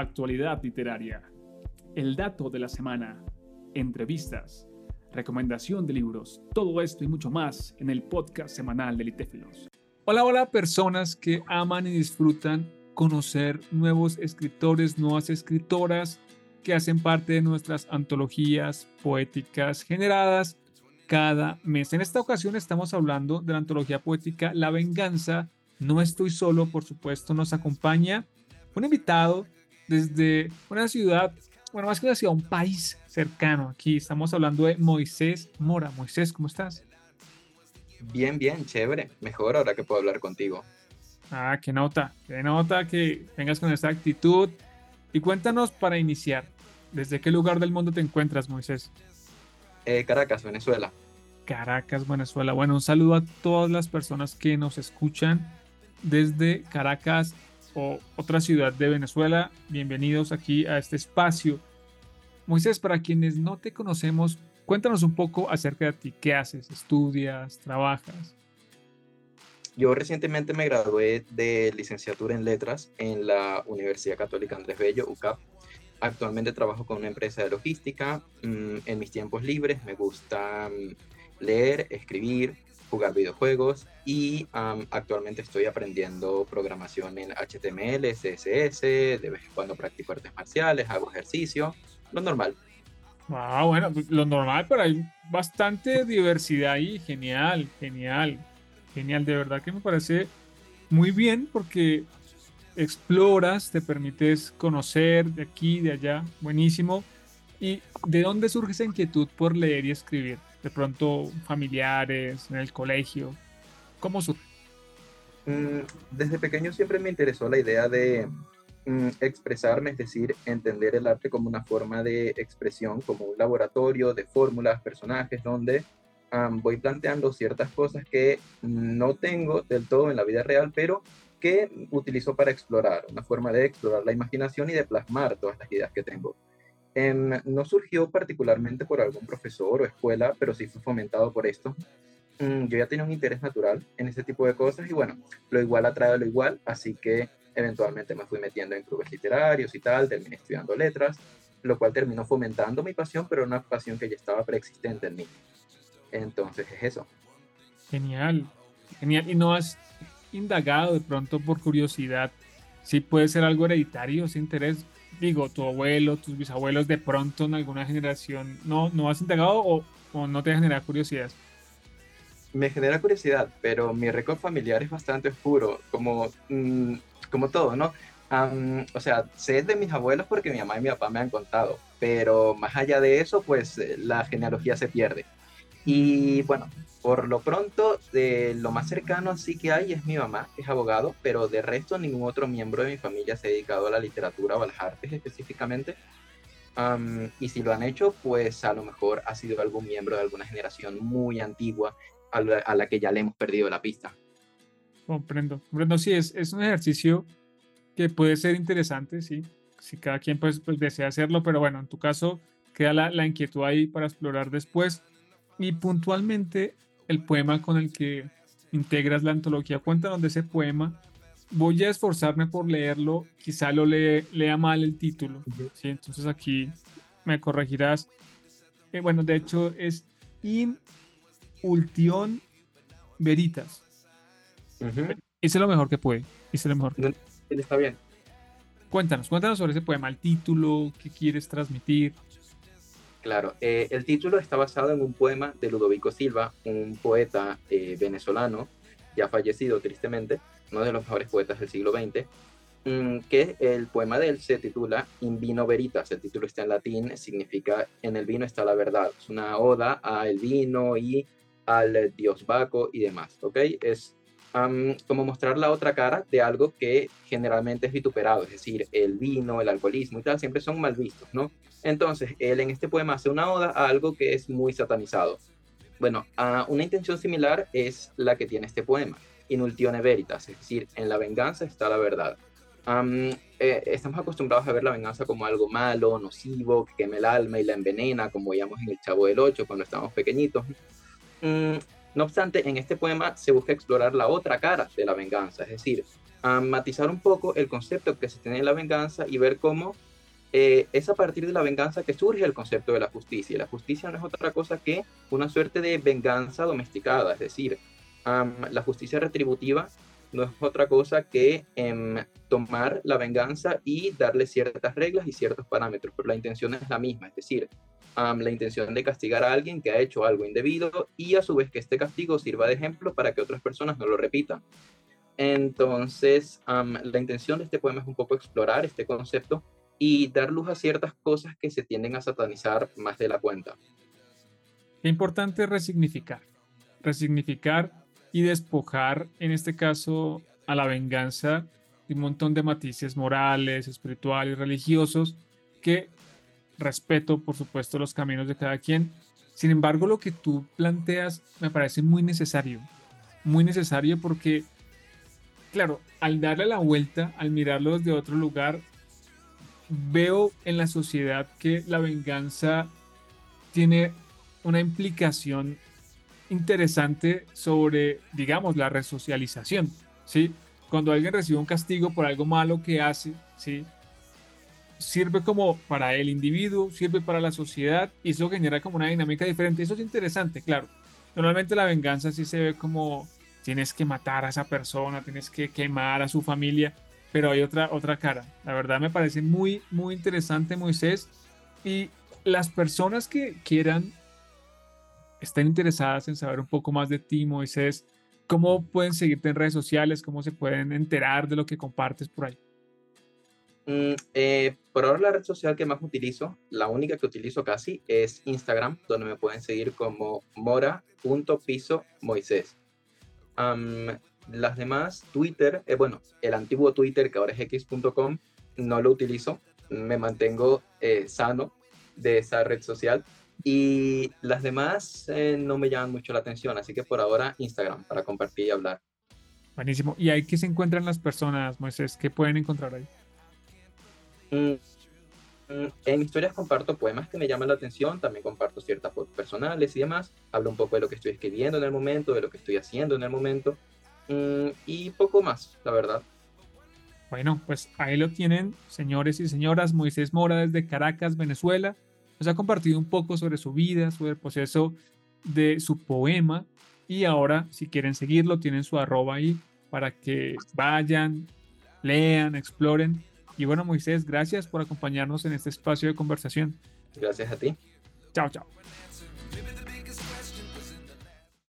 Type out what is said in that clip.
actualidad literaria, el dato de la semana, entrevistas, recomendación de libros, todo esto y mucho más en el podcast semanal de Litéfilos. Hola, hola personas que aman y disfrutan conocer nuevos escritores, nuevas escritoras que hacen parte de nuestras antologías poéticas generadas cada mes. En esta ocasión estamos hablando de la antología poética La Venganza. No estoy solo, por supuesto, nos acompaña un invitado desde una ciudad, bueno, más que una ciudad, un país cercano. Aquí estamos hablando de Moisés Mora. Moisés, ¿cómo estás? Bien, bien, chévere. Mejor ahora que puedo hablar contigo. Ah, qué nota, qué nota que vengas con esta actitud. Y cuéntanos para iniciar, ¿desde qué lugar del mundo te encuentras, Moisés? Eh, Caracas, Venezuela. Caracas, Venezuela. Bueno, un saludo a todas las personas que nos escuchan desde Caracas o otra ciudad de Venezuela. Bienvenidos aquí a este espacio. Moisés, para quienes no te conocemos, cuéntanos un poco acerca de ti. ¿Qué haces? ¿Estudias? ¿Trabajas? Yo recientemente me gradué de licenciatura en letras en la Universidad Católica Andrés Bello, UCAP. Actualmente trabajo con una empresa de logística. Mm, en mis tiempos libres me gusta mm, leer, escribir, jugar videojuegos y actualmente estoy aprendiendo programación en HTML, CSS, de vez en cuando practico artes marciales, hago ejercicio, lo normal. Ah, bueno, lo normal, pero hay bastante diversidad ahí, genial, genial, genial, de verdad que me parece muy bien porque exploras, te permites conocer de aquí, de allá, buenísimo. ¿Y de dónde surge esa inquietud por leer y escribir? De pronto familiares, en el colegio. ¿Cómo surge? Mm, desde pequeño siempre me interesó la idea de mm, expresarme, es decir, entender el arte como una forma de expresión, como un laboratorio de fórmulas, personajes, donde voy planteando ciertas cosas que no tengo del todo en la vida real, pero que utilizo para explorar, una forma de explorar la imaginación y de plasmar todas las ideas que tengo. Em, no surgió particularmente por algún profesor o escuela, pero sí fue fomentado por esto. Mm, yo ya tenía un interés natural en ese tipo de cosas y bueno, lo igual atrae lo igual, así que eventualmente me fui metiendo en clubes literarios y tal, terminé estudiando letras, lo cual terminó fomentando mi pasión, pero una pasión que ya estaba preexistente en mí. Entonces es eso. Genial, genial. ¿Y no has indagado de pronto por curiosidad si puede ser algo hereditario, ese interés? Digo, tu abuelo, tus bisabuelos, de pronto en alguna generación, ¿no, no has indagado o, o no te genera curiosidad? Me genera curiosidad, pero mi récord familiar es bastante oscuro, como, mm, como todo, ¿no? o sea, sé de mis abuelos porque mi mamá y mi papá me han contado, pero más allá de eso, pues eh, la genealogía se pierde. Y bueno, por lo pronto, de lo más cercano sí que hay es mi mamá, que es abogado, pero de resto ningún otro miembro de mi familia se ha dedicado a la literatura o a las artes específicamente. y si lo han hecho, pues a lo mejor ha sido algún miembro de alguna generación muy antigua a la, que ya le hemos perdido la pista. Comprendo. Comprendo, sí, es, es un ejercicio que puede ser interesante, sí. Si cada quien pues, pues desea hacerlo, pero bueno, en tu caso queda la, la inquietud ahí para explorar después y puntualmente el poema con el que integras la antología. Cuéntanos de ese poema. Voy a esforzarme por leerlo, quizá lo lea mal el título. ¿sí? Entonces aquí me corregirás. Eh, bueno, de hecho es In Ultion Veritas. Hice lo mejor que puede. Hice lo mejor. Está bien. Cuéntanos, cuéntanos sobre ese poema, el título, qué quieres transmitir. Claro, eh, el título está basado en un poema de Ludovico Silva, un poeta eh, venezolano, ya fallecido tristemente, uno de los mejores poetas del siglo XX, mm, que el poema de él se titula In vino veritas, el título está en latín, significa en el vino está la verdad, es una oda al vino y al dios Baco y demás, ¿ok? Es como mostrar la otra cara de algo que generalmente es vituperado, es decir, el vino, el alcoholismo y tal, siempre son mal vistos, ¿no? Entonces, él en este poema hace una oda a algo que es muy satanizado. Bueno, a una intención similar es la que tiene este poema, in ultione veritas, es decir, en la venganza está la verdad. Eh, estamos acostumbrados a ver la venganza como algo malo, nocivo, que queme el alma y la envenena, como veíamos en el Chavo del Ocho cuando estábamos pequeñitos. Mm, no obstante, en este poema se busca explorar la otra cara de la venganza, es decir, a matizar un poco el concepto que se tiene de la venganza y ver cómo eh, es a partir de la venganza que surge el concepto de la justicia. La justicia no es otra cosa que una suerte de venganza domesticada, es decir, la justicia retributiva no es otra cosa que em, tomar la venganza y darle ciertas reglas y ciertos parámetros, pero la intención es la misma, es decir, la intención de castigar a alguien que ha hecho algo indebido y a su vez que este castigo sirva de ejemplo para que otras personas no lo repitan. Entonces, la intención de este poema es un poco explorar este concepto y dar luz a ciertas cosas que se tienden a satanizar más de la cuenta. Qué importante resignificar. Resignificar y despojar, en este caso, a la venganza de un montón de matices morales, espirituales, religiosos, que respeto, por supuesto, los caminos de cada quien. Sin embargo, lo que tú planteas me parece muy necesario, muy necesario porque, claro, al darle la vuelta, al mirarlo desde otro lugar, veo en la sociedad que la venganza tiene una implicación interesante sobre, digamos, la resocialización, ¿sí? Cuando alguien recibe un castigo por algo malo que hace, ¿sí? Sirve como para el individuo, sirve para la sociedad y eso genera como una dinámica diferente. Eso es interesante, claro. Normalmente la venganza sí se ve como tienes que matar a esa persona, tienes que quemar a su familia, pero hay otra, otra cara. La verdad me parece muy, muy interesante, Moisés. Y las personas que quieran, estén interesadas en saber un poco más de ti, Moisés, ¿cómo pueden seguirte en redes sociales? ¿Cómo se pueden enterar de lo que compartes por ahí? Mm, eh, por ahora la red social que más utilizo, la única que utilizo casi, es Instagram, donde me pueden seguir como mora.piso.moisés. Las demás, Twitter, eh, bueno, el antiguo Twitter que ahora es x.com, no lo utilizo, me mantengo eh, sano de esa red social y las demás no me llaman mucho la atención, así que por ahora Instagram para compartir y hablar. Buenísimo. ¿Y ahí qué se encuentran las personas, Moisés? ¿Qué pueden encontrar ahí? Mm, mm, en historias comparto poemas que me llaman la atención, también comparto ciertas fotos personales y demás. Hablo un poco de lo que estoy escribiendo en el momento, de lo que estoy haciendo en el momento. Mm, y poco más, la verdad. Bueno, pues ahí lo tienen, señores y señoras. Moisés Mora desde Caracas, Venezuela. Nos ha compartido un poco sobre su vida, sobre el proceso de su poema. Y ahora, si quieren seguirlo, tienen su arroba ahí para que vayan, lean, exploren. Y bueno, Moisés, gracias por acompañarnos en este espacio de conversación. Gracias a ti. Chao, chao.